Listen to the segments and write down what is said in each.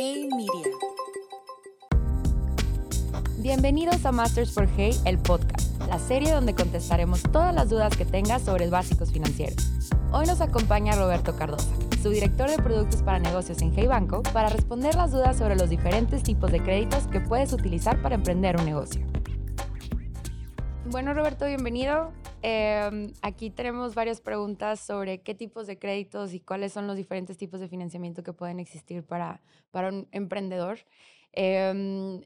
Hey Media. Bienvenidos a Masters for Hey, el podcast, la serie donde contestaremos todas las dudas que tengas sobre básicos financieros. Hoy nos acompaña Roberto Cardosa, su director de productos para negocios en Hey Banco, para responder las dudas sobre los diferentes tipos de créditos que puedes utilizar para emprender un negocio. Bueno, Roberto, bienvenido. Em, aquí tenemos varias preguntas sobre qué tipos de créditos y cuáles son los diferentes tipos de financiamiento que pueden existir para, para un emprendedor. Em,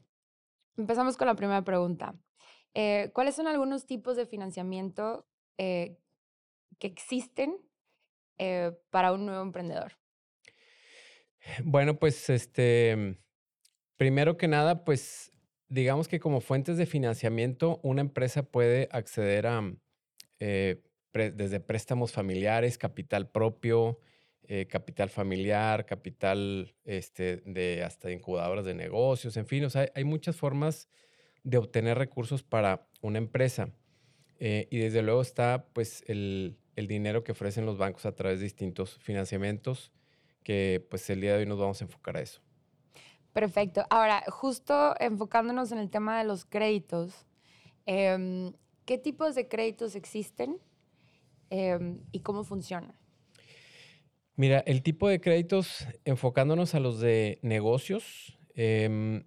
empezamos con la primera pregunta. Eh, ¿Cuáles son algunos tipos de financiamiento eh, que existen eh, para un nuevo emprendedor? Bueno, pues este, primero que nada, pues digamos que como fuentes de financiamiento, una empresa puede acceder a eh, desde préstamos familiares, capital propio, eh, capital familiar, capital este, de hasta incubadoras de negocios, en fin, o sea, hay muchas formas de obtener recursos para una empresa. Eh, y desde luego está pues el, el, dinero que ofrecen los bancos a través de distintos financiamientos, que pues el día de hoy nos vamos a enfocar a eso. Perfecto. Ahora, justo enfocándonos en el tema de los créditos, eh, ¿Qué tipos de créditos existen em, y cómo funcionan? Mira, el tipo de créditos, enfocándonos a los de negocios, em,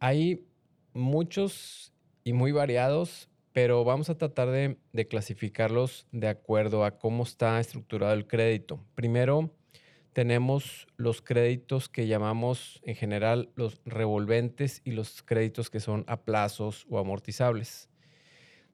hay muchos y muy variados, pero vamos a tratar de, de, clasificarlos de acuerdo a cómo está estructurado el crédito. Primero, tenemos los créditos que llamamos en general los revolventes y los créditos que son a plazos o amortizables.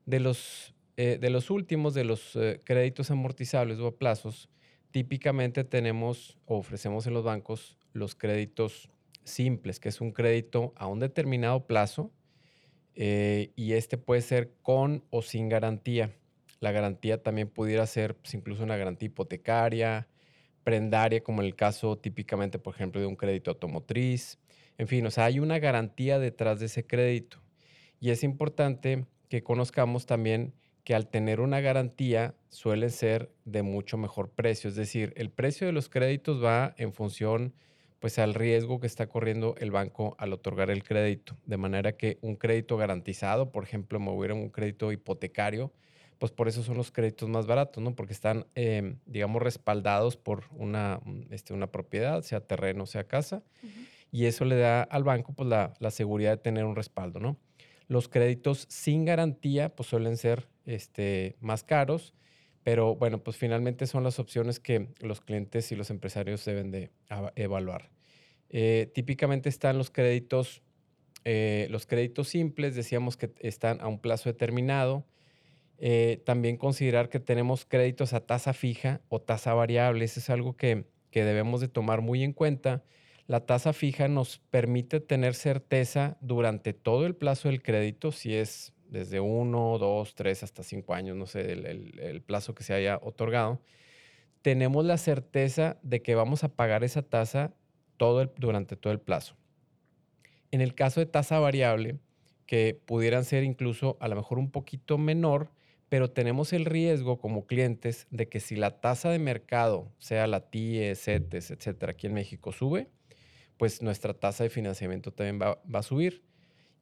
De los, eh, de los últimos, de los eh, créditos amortizables o a plazos, típicamente tenemos o ofrecemos en los bancos los créditos simples, que es un crédito a un determinado plazo eh, y este puede ser con o sin garantía. La garantía también pudiera ser pues, incluso una garantía hipotecaria, prendaria, como en el caso típicamente, por ejemplo, de un crédito automotriz. En fin, o sea, hay una garantía detrás de ese crédito. Y es importante que conozcamos también que al tener una garantía suelen ser de mucho mejor precio. Es decir, el precio de los créditos va en función pues al riesgo que está corriendo el banco al otorgar el crédito. De manera que un crédito garantizado, por ejemplo, me hubiera un crédito hipotecario, pues por eso son los créditos más baratos, ¿no? Porque están, em, digamos, respaldados por una, este, una propiedad, sea terreno, sea casa, y eso le da al banco pues la, la seguridad de tener un respaldo, ¿no? Los créditos sin garantía pues suelen ser este, más caros, pero bueno, pues finalmente son las opciones que los clientes y los empresarios deben de evaluar. Eh, típicamente están los créditos, eh, los créditos simples, decíamos que están a un plazo determinado. Eh, también considerar que tenemos créditos a tasa fija o tasa variable, eso es algo que, que debemos de tomar muy en cuenta la tasa fija nos permite tener certeza durante todo el plazo del crédito, si es desde uno, dos, tres, hasta cinco años, no sé, el, plazo que se haya otorgado. Tenemos la certeza de que vamos a pagar esa tasa todo durante todo el plazo. En el caso de tasa variable, que pudieran ser incluso a lo mejor un poquito menor, pero tenemos el riesgo como clientes de que si la tasa de mercado, sea la TIE, CETES, etcétera, aquí en México sube, pues nuestra tasa de financiamiento también va, a subir.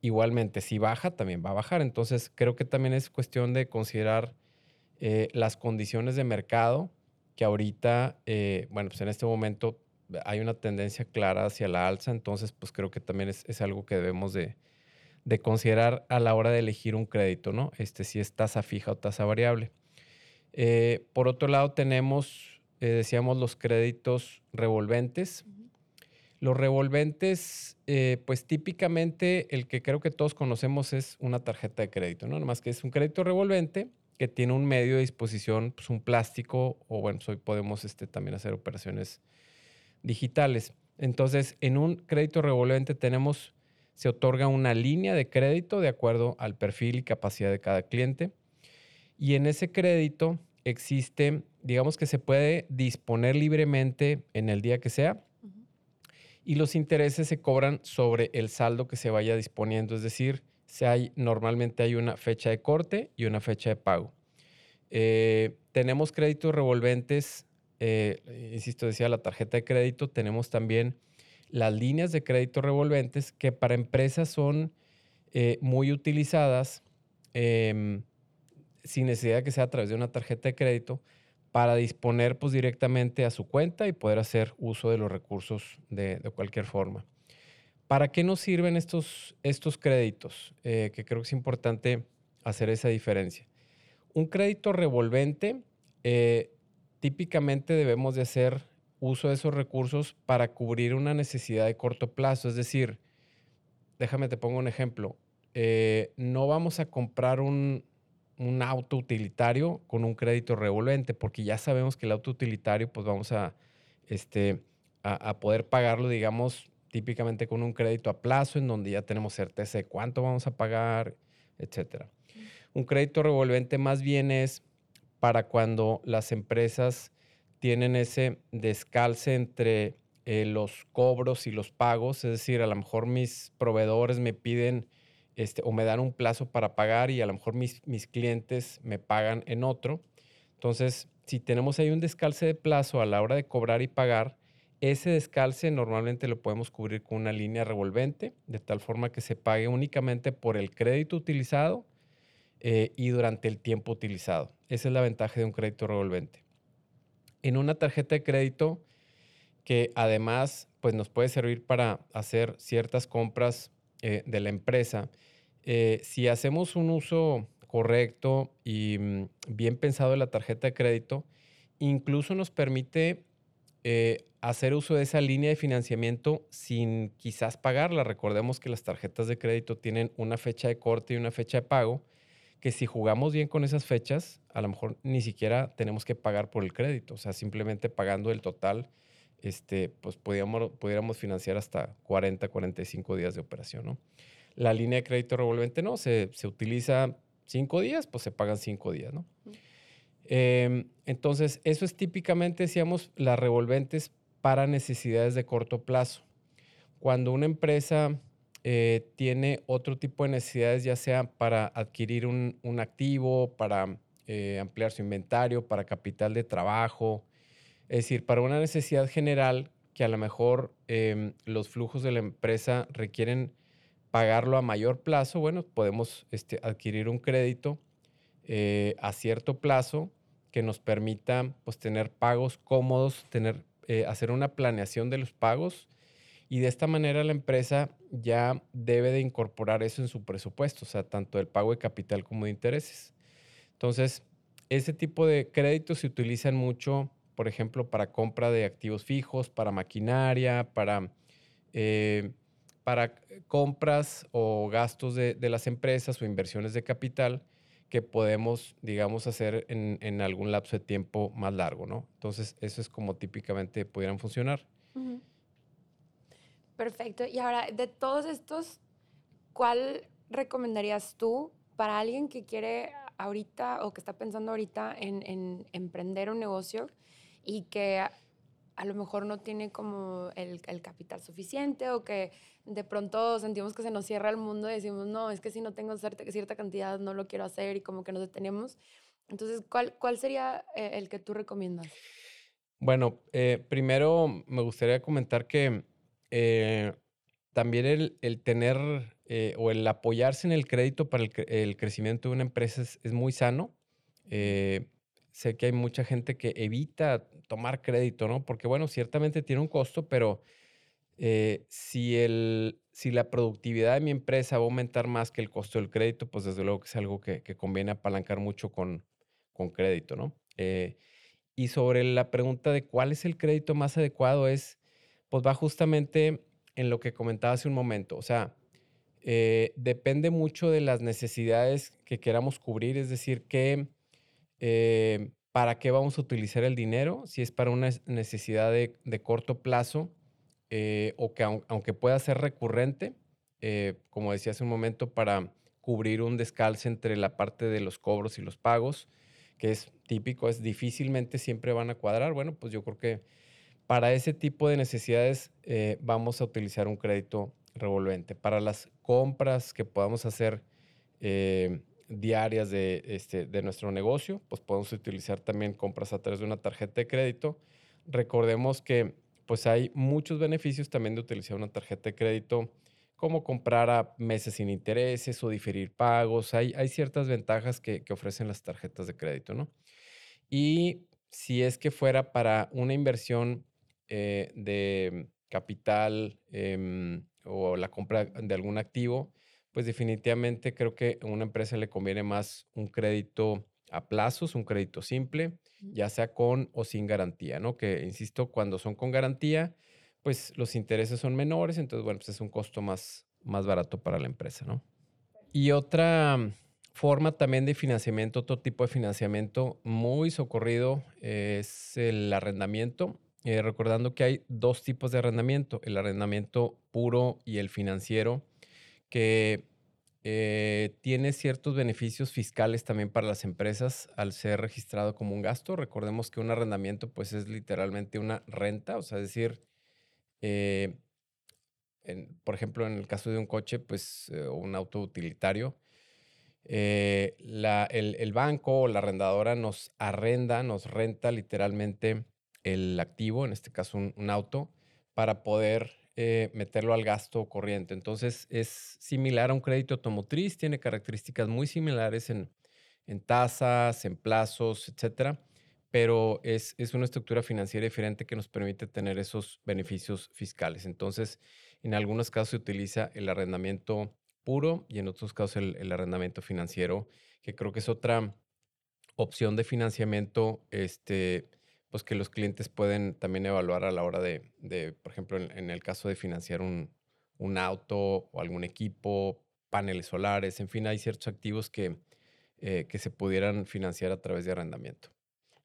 Igualmente, si baja, también va a bajar. Entonces, creo que también es cuestión de considerar eh, las condiciones de mercado, que ahorita, eh, bueno, pues en este momento hay una tendencia clara hacia la alza, entonces, pues creo que también es, algo que debemos de, considerar a la hora de elegir un crédito, ¿no? Este, si es tasa fija o tasa variable. Eh, por otro lado, tenemos, decíamos, los créditos revolventes. Los revolventes, eh, pues típicamente el que creo que todos conocemos es una tarjeta de crédito, ¿no? Nada que es un crédito revolvente que tiene un medio de disposición, pues un plástico, o bueno, pues hoy podemos este, también hacer operaciones digitales. Entonces, en un crédito revolvente tenemos, se otorga una línea de crédito de acuerdo al perfil y capacidad de cada cliente. Y en ese crédito existe, digamos que se puede disponer libremente en el día que sea y los intereses se cobran sobre el saldo que se vaya disponiendo, es decir, normalmente hay una fecha de corte y una fecha de pago. Eh, tenemos créditos revolventes, eh, insisto, decía la tarjeta de crédito, tenemos también las líneas de crédito revolventes que para empresas son eh, muy utilizadas em, sin necesidad de que sea a través de una tarjeta de crédito para disponer pues, directamente a su cuenta y poder hacer uso de los recursos de, cualquier forma. ¿Para qué nos sirven estos, estos créditos? Eh, que creo que es importante hacer esa diferencia. Un crédito revolvente, eh, típicamente debemos de hacer uso de esos recursos para cubrir una necesidad de corto plazo. Es decir, déjame te pongo un ejemplo. Eh, no vamos a comprar un, auto utilitario con un crédito revolvente, porque ya sabemos que el auto utilitario, pues vamos a, este, a, poder pagarlo, digamos, típicamente con un crédito a plazo, en donde ya tenemos certeza de cuánto vamos a pagar, etcétera. Un crédito revolvente más bien es para cuando las empresas tienen ese descalce entre eh, los cobros y los pagos, es decir, a lo mejor mis proveedores me piden este, o me dan un plazo para pagar y a lo mejor mis, mis clientes me pagan en otro. Entonces, si tenemos ahí un descalce de plazo a la hora de cobrar y pagar, ese descalce normalmente lo podemos cubrir con una línea revolvente, de tal forma que se pague únicamente por el crédito utilizado eh, y durante el tiempo utilizado. Esa es la ventaja de un crédito revolvente. En una tarjeta de crédito que además pues, nos puede servir para hacer ciertas compras eh, de la empresa, eh, si hacemos un uso correcto y mm, bien pensado de la tarjeta de crédito, incluso nos permite hacer uso de esa línea de financiamiento sin quizás pagarla. Recordemos que las tarjetas de crédito tienen una fecha de corte y una fecha de pago que si jugamos bien con esas fechas, a lo mejor ni siquiera tenemos que pagar por el crédito, o sea, simplemente pagando el total, este, pues podríamos, pudiéramos financiar hasta 40, 45 días de operación, ¿no? La línea de crédito revolvente no, se, se utiliza cinco días, pues se pagan cinco días, ¿no? Em, entonces, eso es típicamente, decíamos, las revolventes para necesidades de corto plazo. Cuando una empresa eh, tiene otro tipo de necesidades, ya sea para adquirir un, activo, para eh, ampliar su inventario, para capital de trabajo, es decir, para una necesidad general que a lo mejor em, los flujos de la empresa requieren pagarlo a mayor plazo, bueno, podemos este, adquirir un crédito eh, a cierto plazo que nos permita pues, tener pagos cómodos, tener, hacer una planeación de los pagos y de esta manera la empresa ya debe de incorporar eso en su presupuesto, o sea, tanto el pago de capital como de intereses. Entonces, ese tipo de créditos se utilizan mucho, por ejemplo, para compra de activos fijos, para maquinaria, para, eh, para compras o gastos de, las empresas o inversiones de capital que podemos, digamos, hacer en, algún lapso de tiempo más largo, ¿no? Entonces, eso es como típicamente pudieran funcionar. Perfecto. Y ahora, de todos estos, ¿cuál recomendarías tú para alguien que quiere ahorita o que está pensando ahorita en, emprender un negocio y que a, lo mejor no tiene como el, capital suficiente o que de pronto sentimos que se nos cierra el mundo y decimos, no, es que si no tengo cierta, cierta cantidad no lo quiero hacer y como que nos detenemos. Entonces, ¿cuál, cuál sería eh, el que tú recomiendas? Bueno, eh, primero me gustaría comentar que eh, también el, tener eh, o el apoyarse en el crédito para el, crecimiento de una empresa es, muy sano. Eh, sé que hay mucha gente que evita tomar crédito, ¿no? Porque, bueno, ciertamente tiene un costo, pero si, el, si la productividad de mi empresa va a aumentar más que el costo del crédito, pues desde luego que es algo que, conviene apalancar mucho con, con crédito, ¿no? y sobre la pregunta de cuál es el crédito más adecuado es pues va justamente en lo que comentaba hace un momento. O sea, eh, depende mucho de las necesidades que queramos cubrir, es decir, que, eh, para qué vamos a utilizar el dinero, si es para una necesidad de, corto plazo eh, o que aunque pueda ser recurrente, como decía hace un momento, para cubrir un descalce entre la parte de los cobros y los pagos, que es típico, es difícilmente siempre van a cuadrar. Bueno, pues yo creo que para ese tipo de necesidades eh, vamos a utilizar un crédito revolvente. Para las compras que podamos hacer eh, diarias de, este, de nuestro negocio, pues podemos utilizar también compras a través de una tarjeta de crédito. Recordemos que pues hay muchos beneficios también de utilizar una tarjeta de crédito, como comprar a meses sin intereses o diferir pagos. Hay, hay ciertas ventajas que, ofrecen las tarjetas de crédito, ¿no? Y si es que fuera para una inversión eh, de capital em, o la compra de algún activo, pues definitivamente creo que a una empresa le conviene más un crédito a plazos, un crédito simple, ya sea con o sin garantía, ¿no? Que, insisto, cuando son con garantía, pues los intereses son menores, entonces, bueno, pues es un costo más, más barato para la empresa, ¿no? Y otra forma también de financiamiento, otro tipo de financiamiento muy socorrido es el arrendamiento. Eh, recordando que hay dos tipos de arrendamiento, el arrendamiento puro y el financiero, que eh, tiene ciertos beneficios fiscales también para las empresas al ser registrado como un gasto. Recordemos que un arrendamiento pues es literalmente una renta, o sea, es decir, eh, por ejemplo, en el caso de un coche, pues eh, un auto utilitario, el, banco o la arrendadora nos arrenda, nos renta literalmente el activo, en este caso un auto, para poder eh, meterlo al gasto corriente. Entonces es similar a un crédito automotriz, tiene características muy similares en, tasas, en plazos, etcétera, pero es, una estructura financiera diferente que nos permite tener esos beneficios fiscales. Entonces, en algunos casos se utiliza el arrendamiento puro y en otros casos el, el arrendamiento financiero, que creo que es otra opción de financiamiento este, pues que los clientes pueden también evaluar a la hora de, por ejemplo, en, el caso de financiar un, auto o algún equipo, paneles solares, en fin, hay ciertos activos que, eh, que se pudieran financiar a través de arrendamiento.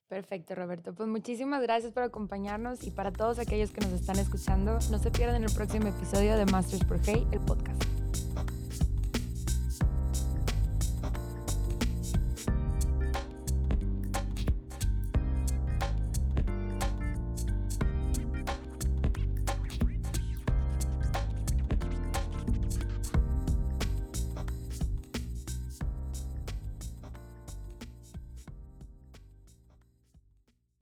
Perfecto, Roberto. Pues muchísimas gracias por acompañarnos y para todos aquellos que nos están escuchando, no se pierdan el próximo episodio de Masters por Hey, el podcast.